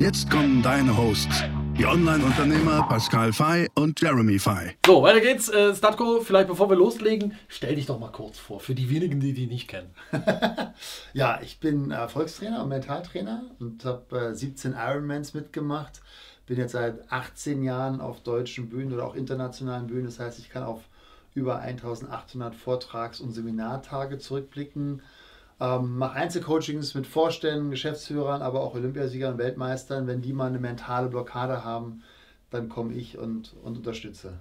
Jetzt kommen deine Hosts, die Online-Unternehmer Pascal Fay und Jeremy Fay. So, weiter geht's. Äh, Statko, vielleicht bevor wir loslegen, stell dich doch mal kurz vor, für die wenigen, die dich nicht kennen. ja, ich bin Erfolgstrainer und Mentaltrainer und habe äh, 17 Ironmans mitgemacht. Bin jetzt seit 18 Jahren auf deutschen Bühnen oder auch internationalen Bühnen. Das heißt, ich kann auf über 1800 Vortrags- und Seminartage zurückblicken ähm, mache Einzelcoachings mit Vorständen, Geschäftsführern, aber auch Olympiasiegern Weltmeistern. Wenn die mal eine mentale Blockade haben, dann komme ich und, und unterstütze.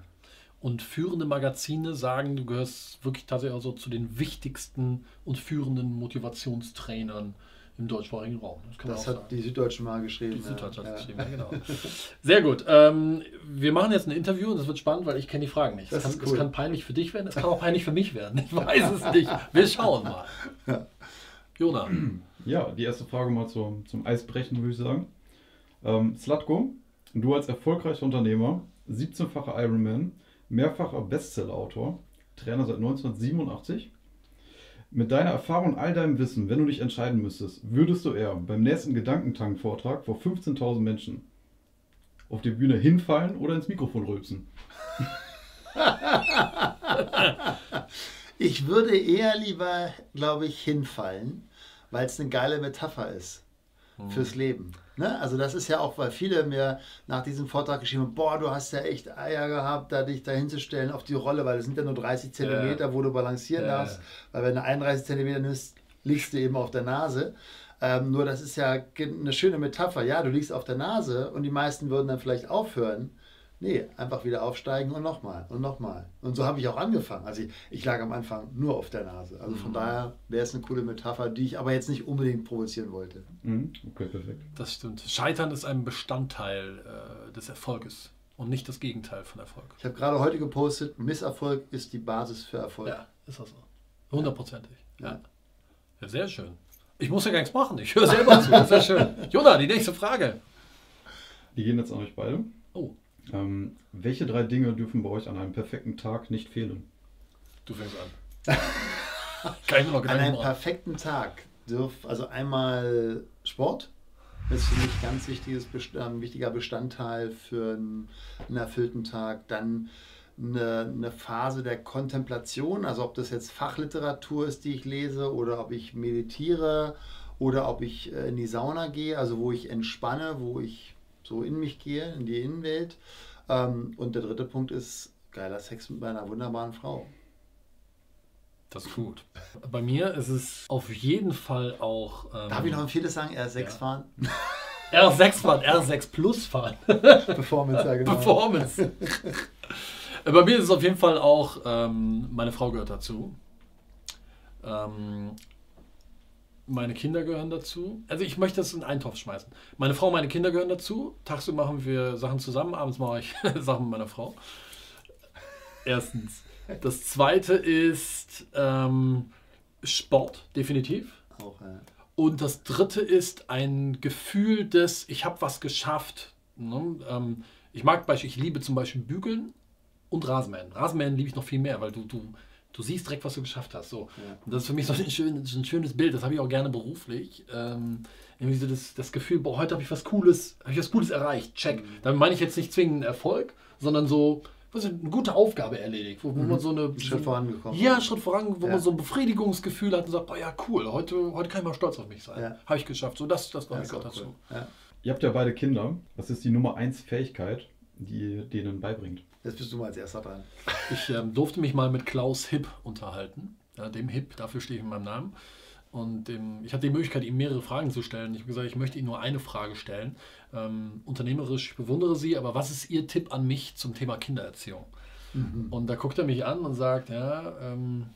Und führende Magazine sagen, du gehörst wirklich tatsächlich auch so zu den wichtigsten und führenden Motivationstrainern im deutschsprachigen Raum. Das, das hat sagen. die Süddeutsche mal geschrieben. Die Süddeutsche ja. hat geschrieben, ja, genau. Sehr gut. Ähm, wir machen jetzt ein Interview und das wird spannend, weil ich kenne die Fragen nicht. Das, das, kann, cool. das, kann, peinlich für dich werden, es kann auch peinlich für mich werden. Ich weiß es nicht. Wir schauen mal. Ja. Jona. Ja, die erste Frage mal zum, zum Eisbrechen, würde ich sagen. Ähm, Slatko, du als erfolgreicher Unternehmer, 17-facher Ironman, mehrfacher Bestsellerautor, Trainer seit 1987. Mit deiner Erfahrung und all deinem Wissen, wenn du dich entscheiden müsstest, würdest du eher beim nächsten Gedankentank-Vortrag vor 15.000 Menschen auf die Bühne hinfallen oder ins Mikrofon rülpsen? ich würde eher lieber, glaube ich, hinfallen weil es eine geile Metapher ist mhm. fürs Leben. Ne? Also das ist ja auch, weil viele mir nach diesem Vortrag geschrieben haben, boah, du hast ja echt Eier gehabt, da dich da hinzustellen auf die Rolle, weil es sind ja nur 30 Zentimeter, ja. wo du balancieren ja. darfst, weil wenn du 31 Zentimeter nimmst, liegst du eben auf der Nase. Ähm, nur das ist ja eine schöne Metapher. Ja, du liegst auf der Nase und die meisten würden dann vielleicht aufhören. Nee, einfach wieder aufsteigen und nochmal und nochmal. Und so habe ich auch angefangen. Also ich, ich, lag am Anfang nur auf der Nase. Also von mhm. daher wäre es eine coole Metapher, die ich aber jetzt nicht unbedingt provozieren wollte. Mhm. Okay, perfekt. Das stimmt. Scheitern ist ein Bestandteil äh, des Erfolges und nicht das Gegenteil von Erfolg. Ich habe gerade heute gepostet, Misserfolg ist die Basis für Erfolg. Ja, ist das so. Hundertprozentig. Ja. ja. sehr schön. Ich muss ja gar nichts machen. Ich höre selber zu. Sehr schön. Jona, die nächste Frage. Die gehen jetzt an euch beide. Oh. Ähm, welche drei Dinge dürfen bei euch an einem perfekten Tag nicht fehlen? Du fängst an. Keine noch an einem perfekten Tag dürf also einmal Sport. Das ist für mich ein ganz wichtiges, äh, wichtiger Bestandteil für einen, einen erfüllten Tag. Dann eine, eine, Phase der Kontemplation, also ob das jetzt Fachliteratur ist, die ich lese, oder ob ich meditiere, oder ob ich äh, in die Sauna gehe, also wo ich entspanne, wo ich so in mich gehe, in die Innenwelt. Ähm, und der dritte Punkt ist geiler Sex mit meiner wunderbaren Frau. Das ist gut. Bei mir ist es auf jeden Fall auch. Ähm, Darf ich noch ein viertes sagen? R6 ja. fahren? R6 fahren, R6 Plus fahren. Performance, ja, genau. Performance. Bei mir ist es auf jeden Fall auch, ähm, meine Frau gehört dazu. Ähm, meine Kinder gehören dazu. Also ich möchte das in einen Topf schmeißen. Meine Frau, meine Kinder gehören dazu. Tagsüber machen wir Sachen zusammen, abends mache ich Sachen mit meiner Frau. Erstens. Das zweite ist ähm, Sport, definitiv. Auch, ja. Und das dritte ist ein Gefühl des, ich habe was geschafft. Ne? Ähm, ich mag Beispiel, ich liebe zum Beispiel Bügeln und Rasenmähen. Rasenmähen liebe ich noch viel mehr, weil du, du du siehst direkt, was du geschafft hast. So. Ja. Und das ist für mich so ein, schön, ein schönes Bild, das habe ich auch gerne beruflich. Ähm, irgendwie so das, das Gefühl, boah, heute habe ich was Cooles, habe ich was Cooles erreicht, check. Mhm. Damit meine ich jetzt nicht zwingend Erfolg, sondern so, was ist, eine gute Aufgabe erledigt, wo, wo mhm. man so eine... Schritt vorangekommen. Ja, Schritt voran, wo ja. man so ein Befriedigungsgefühl hat und sagt, boah, ja, cool, heute, heute kann ich mal stolz auf mich sein. Ja. Habe ich geschafft. So, das, das war ja, mir dazu. Cool. Ja. Ihr habt ja beide Kinder. Was ist die Nummer eins Fähigkeit, die ihr denen beibringt? Jetzt bist du mal als erster dran. Ich ähm, durfte mich mal mit Klaus Hipp unterhalten. Ja, dem Hipp, dafür stehe ich in meinem Namen. Und dem, ich hatte die Möglichkeit, ihm mehrere Fragen zu stellen. Ich habe gesagt, ich möchte Ihnen nur eine Frage stellen. Ähm, unternehmerisch, ich bewundere Sie, aber was ist Ihr Tipp an mich zum Thema Kindererziehung? Mhm. Und da guckt er mich an und sagt, ja, ähm,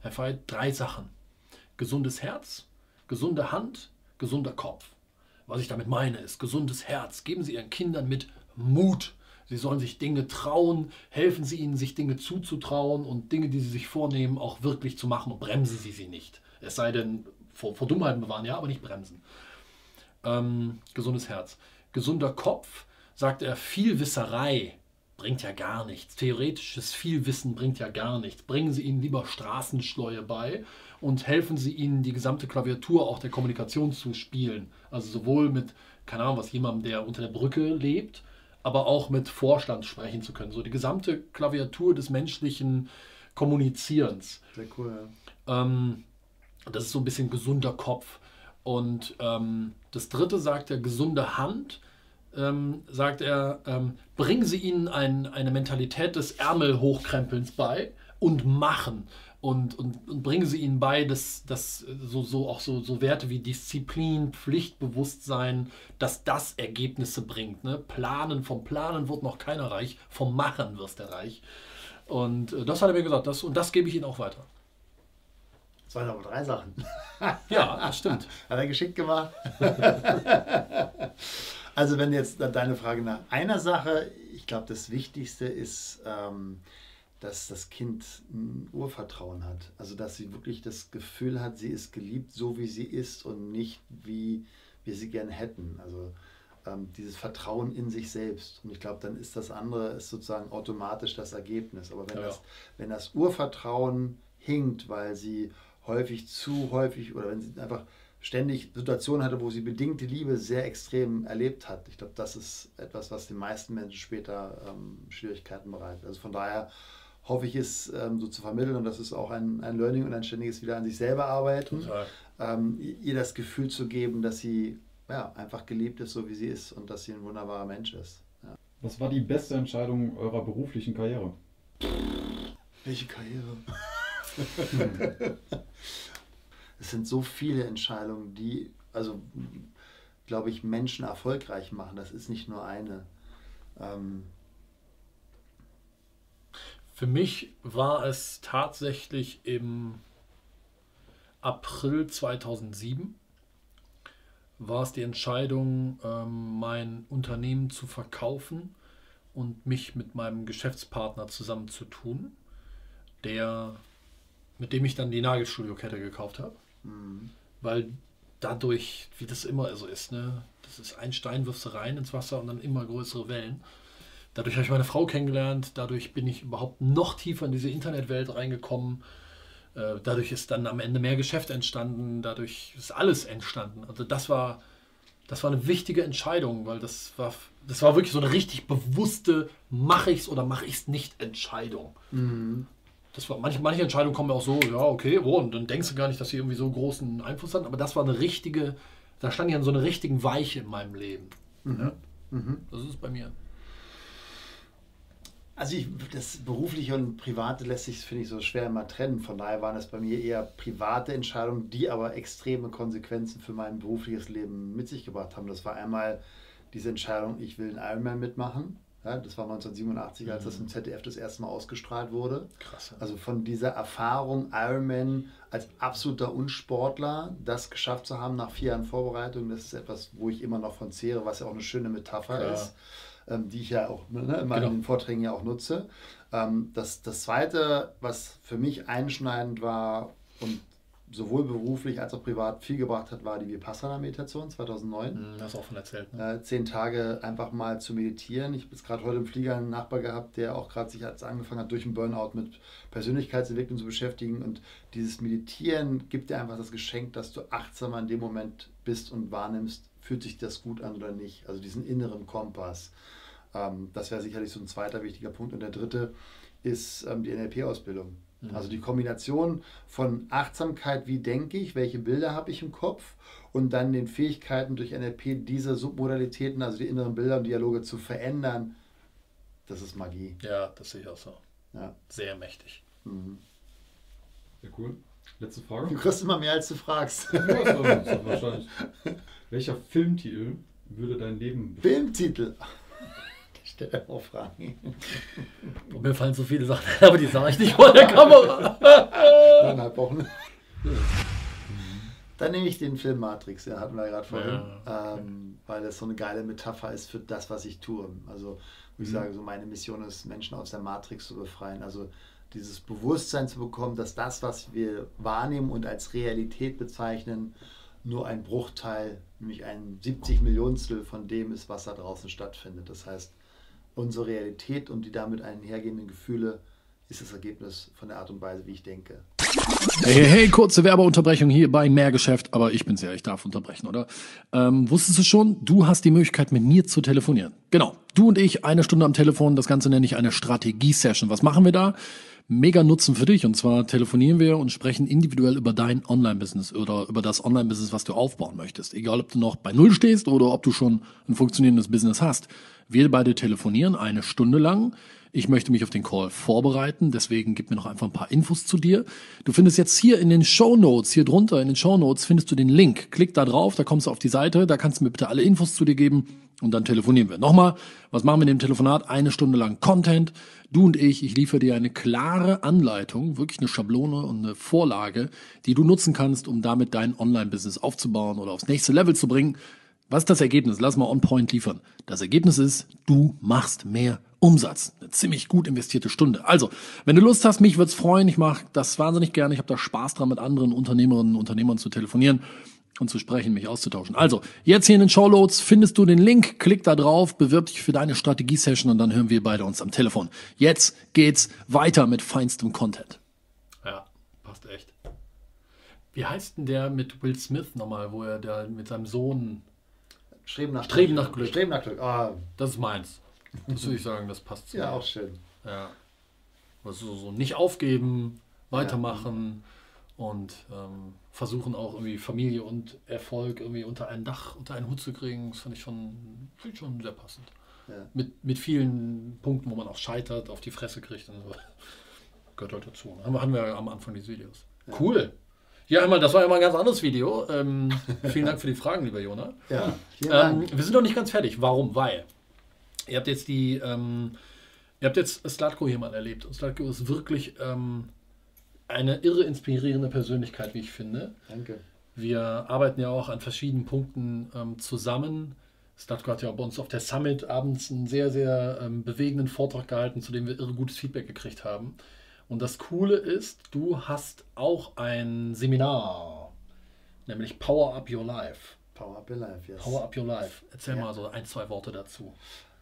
Herr Veit, drei Sachen. Gesundes Herz, gesunde Hand, gesunder Kopf. Was ich damit meine, ist gesundes Herz. Geben Sie Ihren Kindern mit Mut. Sie sollen sich Dinge trauen, helfen Sie ihnen, sich Dinge zuzutrauen und Dinge, die sie sich vornehmen, auch wirklich zu machen und bremsen Sie sie nicht. Es sei denn, vor, vor Dummheiten bewahren, ja, aber nicht bremsen. Ähm, gesundes Herz. Gesunder Kopf, sagt er, viel Wisserei bringt ja gar nichts. Theoretisches Vielwissen bringt ja gar nichts. Bringen Sie ihnen lieber Straßenschleue bei und helfen Sie ihnen, die gesamte Klaviatur auch der Kommunikation zu spielen. Also sowohl mit, keine Ahnung, was jemandem, der unter der Brücke lebt, aber auch mit Vorstand sprechen zu können. So die gesamte Klaviatur des menschlichen Kommunizierens. Sehr cool. Ja. Ähm, das ist so ein bisschen gesunder Kopf. Und ähm, das dritte sagt er, gesunde Hand. Ähm, sagt er, ähm, bringen Sie ihnen ein, eine Mentalität des Ärmelhochkrempelns bei und machen und, und, und bringen sie ihnen bei, dass, dass so, so auch so, so Werte wie Disziplin, Pflichtbewusstsein, dass das Ergebnisse bringt. Ne? Planen, vom Planen wird noch keiner reich, vom Machen wirst du reich. Und äh, das hat er mir gesagt, das, und das gebe ich ihnen auch weiter. Das waren aber drei Sachen. ja, das stimmt. Hat er geschickt gemacht. also wenn jetzt deine Frage nach einer Sache, ich glaube, das Wichtigste ist, ähm, dass das Kind ein Urvertrauen hat. Also dass sie wirklich das Gefühl hat, sie ist geliebt, so wie sie ist und nicht wie wir sie gerne hätten. Also ähm, dieses Vertrauen in sich selbst. Und ich glaube, dann ist das andere ist sozusagen automatisch das Ergebnis. Aber wenn, ja. das, wenn das Urvertrauen hinkt, weil sie häufig zu häufig oder wenn sie einfach ständig Situationen hatte, wo sie bedingte Liebe sehr extrem erlebt hat. Ich glaube, das ist etwas, was den meisten Menschen später ähm, Schwierigkeiten bereitet. Also von daher hoffe ich, es ähm, so zu vermitteln und das ist auch ein, ein Learning und ein ständiges wieder an sich selber arbeiten. Ähm, ihr das Gefühl zu geben, dass sie ja, einfach geliebt ist, so wie sie ist und dass sie ein wunderbarer Mensch ist. Ja. Was war die beste Entscheidung eurer beruflichen Karriere? Welche Karriere? es sind so viele Entscheidungen, die, also glaube ich, Menschen erfolgreich machen. Das ist nicht nur eine. Ähm, für mich war es tatsächlich im April 2007 war es die Entscheidung, ähm, mein Unternehmen zu verkaufen und mich mit meinem Geschäftspartner zusammenzutun, der, mit dem ich dann die Nagelstudio-Kette gekauft habe. Mhm. Weil dadurch, wie das immer so ist, ne, das ist ein Stein wirfst du rein ins Wasser und dann immer größere Wellen. Dadurch habe ich meine Frau kennengelernt, dadurch bin ich überhaupt noch tiefer in diese Internetwelt reingekommen. Äh, dadurch ist dann am Ende mehr Geschäft entstanden, dadurch ist alles entstanden. Also das war, das war eine wichtige Entscheidung, weil das war, das war wirklich so eine richtig bewusste, mache ich es oder mache ich es nicht Entscheidung. Mhm. Das war, manche, manche Entscheidungen kommen auch so, ja, okay, oh, und dann denkst du gar nicht, dass sie irgendwie so großen Einfluss hatten, aber das war eine richtige, da stand ich an so einer richtigen Weiche in meinem Leben. Mhm. Ja? Mhm. Das ist bei mir. Also ich, das berufliche und private lässt sich, finde ich, so schwer immer trennen. Von daher waren es bei mir eher private Entscheidungen, die aber extreme Konsequenzen für mein berufliches Leben mit sich gebracht haben. Das war einmal diese Entscheidung, ich will einen Ironman mitmachen. Ja, das war 1987, als das im ZDF das erste Mal ausgestrahlt wurde. Krass. Also von dieser Erfahrung, Ironman als absoluter Unsportler, das geschafft zu haben nach vier Jahren Vorbereitung, das ist etwas, wo ich immer noch von zehre, was ja auch eine schöne Metapher Klar. ist ähm, die ich ja auch ne, in meinen genau. Vorträgen ja auch nutze. Ähm, das, das Zweite, was für mich einschneidend war und sowohl beruflich als auch privat viel gebracht hat, war die Vipassana-Meditation 2009. Hm, hast du auch von erzählt. Ne? Äh, zehn Tage einfach mal zu meditieren. Ich habe jetzt gerade heute im Flieger einen Nachbar gehabt, der auch gerade sich als angefangen hat, durch einen Burnout mit Persönlichkeitsentwicklung zu beschäftigen. Und dieses Meditieren gibt dir einfach das Geschenk, dass du achtsamer in dem Moment bist und wahrnimmst, fühlt sich das gut an oder nicht. Also diesen inneren Kompass. Ähm, das wäre sicherlich so ein zweiter wichtiger Punkt. Und der dritte ist ähm, die NLP-Ausbildung. Mhm. Also die Kombination von Achtsamkeit, wie denke ich, welche Bilder habe ich im Kopf und dann den Fähigkeiten durch NLP diese Submodalitäten, also die inneren Bilder und Dialoge zu verändern, das ist Magie. Ja, das sehe ich auch so. Ja. Sehr mächtig. Mhm. Sehr cool. Letzte Frage. Du kriegst immer mehr, als du fragst. Ja, das ist wahrscheinlich. Welcher Filmtitel würde dein Leben Filmtitel? Ich stelle auch Fragen. Und mir fallen so viele Sachen, aber die sage ich nicht vor der Kamera. Eineinhalb Wochen. Dann nehme ich den Film Matrix, den hatten wir gerade vorhin, ja, okay. ähm, weil das so eine geile Metapher ist für das, was ich tue. Also, wie ich mhm. sage, so meine Mission ist, Menschen aus der Matrix zu befreien. Also dieses Bewusstsein zu bekommen, dass das, was wir wahrnehmen und als Realität bezeichnen, nur ein Bruchteil, nämlich ein 70 Millionstel von dem ist, was da draußen stattfindet. Das heißt, unsere Realität und die damit einhergehenden Gefühle ist das Ergebnis von der Art und Weise, wie ich denke. Hey, hey, hey, kurze Werbeunterbrechung hier bei Mehrgeschäft, aber ich bin's ja, ich darf unterbrechen, oder? Ähm, wusstest du schon, du hast die Möglichkeit, mit mir zu telefonieren. Genau, du und ich, eine Stunde am Telefon, das Ganze nenne ich eine Strategie-Session. Was machen wir da? Mega Nutzen für dich. Und zwar telefonieren wir und sprechen individuell über dein Online-Business oder über das Online-Business, was du aufbauen möchtest. Egal, ob du noch bei Null stehst oder ob du schon ein funktionierendes Business hast. Wir beide telefonieren eine Stunde lang ich möchte mich auf den Call vorbereiten, deswegen gib mir noch einfach ein paar Infos zu dir. Du findest jetzt hier in den Show Notes, hier drunter in den Show Notes findest du den Link. Klick da drauf, da kommst du auf die Seite, da kannst du mir bitte alle Infos zu dir geben und dann telefonieren wir. Nochmal, was machen wir in dem Telefonat? Eine Stunde lang Content. Du und ich, ich liefere dir eine klare Anleitung, wirklich eine Schablone und eine Vorlage, die du nutzen kannst, um damit dein Online-Business aufzubauen oder aufs nächste Level zu bringen. Was ist das Ergebnis? Lass mal on point liefern. Das Ergebnis ist, du machst mehr Umsatz. Eine ziemlich gut investierte Stunde. Also, wenn du Lust hast, mich wird's freuen. Ich mache das wahnsinnig gerne. Ich habe da Spaß dran, mit anderen Unternehmerinnen und Unternehmern zu telefonieren und zu sprechen, mich auszutauschen. Also, jetzt hier in den Showloads findest du den Link, klick da drauf, bewirb dich für deine Strategie-Session und dann hören wir beide uns am Telefon. Jetzt geht's weiter mit feinstem Content. Ja, passt echt. Wie heißt denn der mit Will Smith nochmal, wo er da mit seinem Sohn Streben nach Streben Glück. Nach Glück. Streben nach Glück. Ah. Das ist meins. Das würde ich sagen, das passt zu Ja, mir. auch schön. Ja. Also so nicht aufgeben, weitermachen ja. Und ähm, versuchen auch irgendwie Familie und Erfolg irgendwie unter ein Dach, unter einen Hut zu kriegen. Das fand ich schon, find ich schon sehr passend. Ja. Mit, mit vielen Punkten, wo man auch scheitert, auf die Fresse kriegt und so. Gehört halt dazu. Haben wir, haben wir am Anfang des Videos. Ja. Cool. Ja, einmal, das war ja mal ein ganz anderes Video. Ähm, vielen Dank für die Fragen, lieber Jona. Ja. Ähm, wir sind noch nicht ganz fertig. Warum? Weil ihr habt jetzt die, ähm, ihr habt jetzt Slatko hier mal erlebt. Und Slatko ist wirklich ähm, eine irre inspirierende Persönlichkeit, wie ich finde. Danke. Wir arbeiten ja auch an verschiedenen Punkten ähm, zusammen. Slatko hat ja bei uns auf der Summit abends einen sehr, sehr ähm, bewegenden Vortrag gehalten, zu dem wir irre gutes Feedback gekriegt haben. Und das Coole ist, du hast auch ein Seminar, nämlich Power Up Your Life. Power Up Your Life, yes. Power Up Your Life. Erzähl ja. mal so ein, zwei Worte dazu.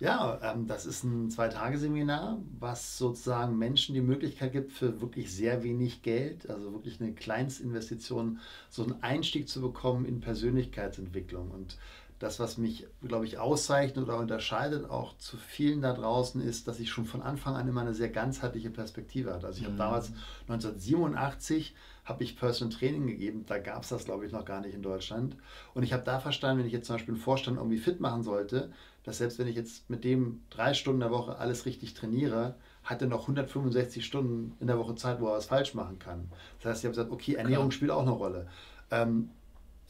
Ja, ähm, das ist ein Zwei-Tage-Seminar, was sozusagen Menschen die Möglichkeit gibt, für wirklich sehr wenig Geld, also wirklich eine Kleinstinvestition, so einen Einstieg zu bekommen in Persönlichkeitsentwicklung. Und das, was mich, glaube ich, auszeichnet oder unterscheidet auch zu vielen da draußen, ist, dass ich schon von Anfang an immer eine sehr ganzheitliche Perspektive hatte. Also ich habe mhm. damals 1987 habe ich Personal Training gegeben. Da gab es das, glaube ich, noch gar nicht in Deutschland. Und ich habe da verstanden, wenn ich jetzt zum Beispiel einen Vorstand irgendwie fit machen sollte, dass selbst wenn ich jetzt mit dem drei Stunden in der Woche alles richtig trainiere, hat er noch 165 Stunden in der Woche Zeit, wo er was falsch machen kann. Das heißt, ich habe gesagt, okay, Ernährung Klar. spielt auch eine Rolle. Ähm,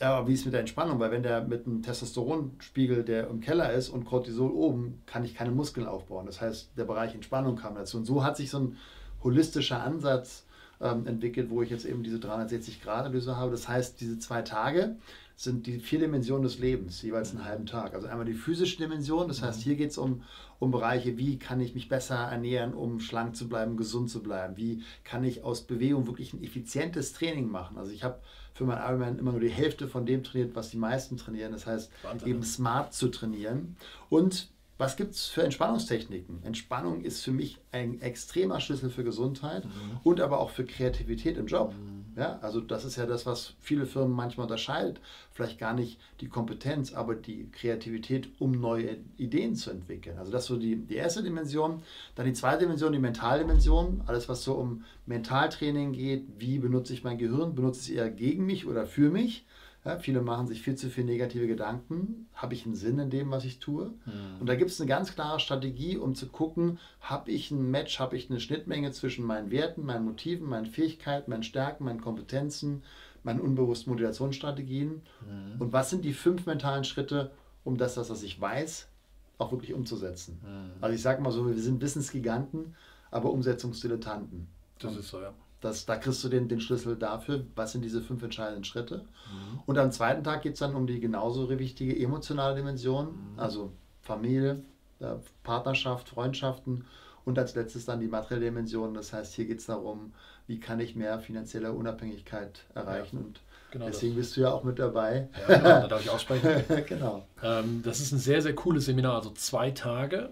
ja, aber wie ist es mit der Entspannung? Weil wenn der mit einem Testosteronspiegel, der im Keller ist und Cortisol oben, kann ich keine Muskeln aufbauen. Das heißt, der Bereich Entspannung kam dazu. Und so hat sich so ein holistischer Ansatz ähm, entwickelt, wo ich jetzt eben diese 360-Grad-Analyse habe. Das heißt, diese zwei Tage sind die vier Dimensionen des Lebens, jeweils einen halben Tag. Also einmal die physische Dimension, das heißt, hier geht es um, um Bereiche, wie kann ich mich besser ernähren, um schlank zu bleiben, gesund zu bleiben, wie kann ich aus Bewegung wirklich ein effizientes Training machen. Also ich habe für meinen Ironman immer nur die Hälfte von dem trainiert, was die meisten trainieren. Das heißt, Wahnsinn. eben smart zu trainieren. Und was gibt es für Entspannungstechniken? Entspannung ist für mich ein extremer Schlüssel für Gesundheit mhm. und aber auch für Kreativität im Job. Mhm. Ja, also das ist ja das, was viele Firmen manchmal unterscheidet. Vielleicht gar nicht die Kompetenz, aber die Kreativität, um neue Ideen zu entwickeln. Also das ist so die, die erste Dimension. Dann die zweite Dimension, die Mentaldimension. Alles, was so um Mentaltraining geht. Wie benutze ich mein Gehirn? Benutze ich es eher gegen mich oder für mich? Ja, viele machen sich viel zu viel negative Gedanken. Habe ich einen Sinn in dem, was ich tue? Mhm. Und da gibt es eine ganz klare Strategie, um zu gucken, habe ich ein Match, habe ich eine Schnittmenge zwischen meinen Werten, meinen Motiven, meinen Fähigkeiten, meinen Stärken, meinen Kompetenzen, meinen unbewussten Motivationsstrategien. Mhm. Und was sind die fünf mentalen Schritte, um das, was ich weiß, auch wirklich umzusetzen? Mhm. Also ich sage mal so, wir sind Wissensgiganten, aber Umsetzungsdilettanten. Das ist so, ja Das, da kriegst du den, den Schlüssel dafür, was sind diese fünf entscheidenden Schritte. Mhm. Und am zweiten Tag geht es dann um die genauso wichtige emotionale Dimension, mhm. also Familie, äh, Partnerschaft, Freundschaften und als letztes dann die materielle Dimension. Das heißt, hier geht es darum, wie kann ich mehr finanzielle Unabhängigkeit erreichen. Ja, und genau deswegen das. bist du ja auch mit dabei. Ja, genau, da darf ich auch sprechen. genau. Ähm, das ist ein sehr, sehr cooles Seminar, also zwei Tage,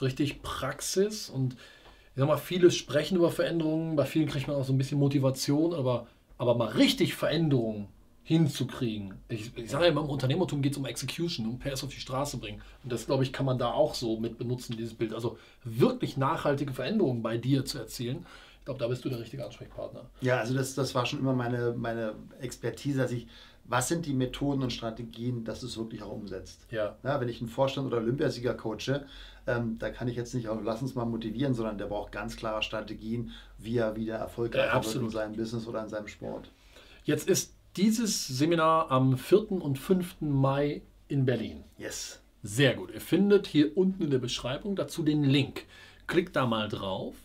richtig Praxis und ich sag mal, viele sprechen über Veränderungen, bei vielen kriegt man auch so ein bisschen Motivation, aber, aber mal richtig Veränderungen hinzukriegen. Ich, ich sage ja immer, im Unternehmertum geht es um Execution, um PS auf die Straße bringen. Und das, glaube ich, kann man da auch so mit benutzen, dieses Bild. Also wirklich nachhaltige Veränderungen bei dir zu erzielen. Glaube, da bist du der richtige Ansprechpartner. Ja, also das, das war schon immer meine, meine Expertise, dass ich was sind die Methoden und Strategien, dass du es wirklich auch umsetzt. Ja. ja wenn ich einen Vorstand oder Olympiasieger coache, ähm, da kann ich jetzt nicht auch, lass uns mal motivieren, sondern der braucht ganz klare Strategien, wie er wieder erfolgreich ja, wird in seinem Business oder in seinem Sport. Jetzt ist dieses Seminar am 4. und 5. Mai in Berlin. Yes. Sehr gut. Ihr findet hier unten in der Beschreibung dazu den Link. Klickt da mal drauf.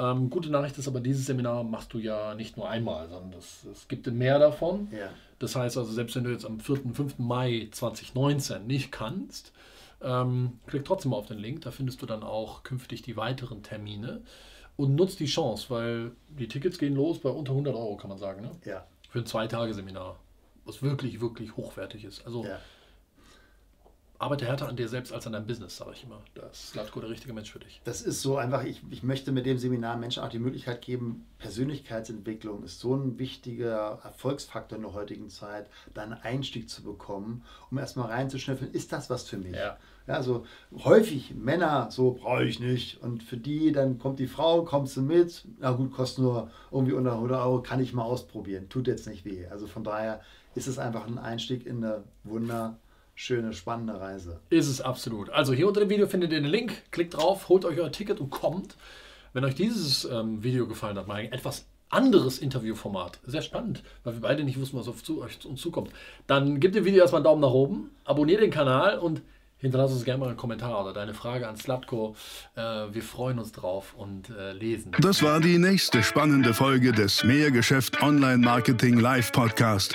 Ähm, gute Nachricht ist aber, dieses Seminar machst du ja nicht nur einmal, sondern es gibt mehr davon. Ja. Das heißt also, selbst wenn du jetzt am 4. und 5. Mai 2019 nicht kannst, ähm, klick trotzdem mal auf den Link, da findest du dann auch künftig die weiteren Termine und nutzt die Chance, weil die Tickets gehen los bei unter 100 Euro, kann man sagen. Ne? Ja. Für ein Zwei-Tage-Seminar, was wirklich, wirklich hochwertig ist. Also ja arbeite härter an dir selbst als an deinem Business, sage ich immer. Das ist Latko der richtige Mensch für dich. Das ist so einfach, ich, ich möchte mit dem Seminar Menschen auch die Möglichkeit geben, Persönlichkeitsentwicklung ist so ein wichtiger Erfolgsfaktor in der heutigen Zeit, da einen Einstieg zu bekommen, um erstmal reinzuschnüffeln, ist das was für mich? Ja. Ja, also häufig Männer, so brauche ich nicht. Und für die, dann kommt die Frau, kommst du mit, na gut, kostet nur irgendwie unter 100 Euro, kann ich mal ausprobieren, tut jetzt nicht weh. Also von daher ist es einfach ein Einstieg in eine Wunder schöne, spannende Reise. Ist es absolut. Also hier unter dem Video findet ihr den Link. Klickt drauf, holt euch euer Ticket und kommt. Wenn euch dieses ähm, Video gefallen hat, mal ein etwas anderes Interviewformat, sehr spannend, weil wir beide nicht wussten, was auf zu, euch uns zukommt, dann gebt dem Video erstmal einen Daumen nach oben, abonniert den Kanal und hinterlass uns gerne mal einen Kommentar oder deine Frage an Slatko. Äh, wir freuen uns drauf und äh, lesen. Das war die nächste spannende Folge des Mehrgeschäft Online Marketing Live Podcast.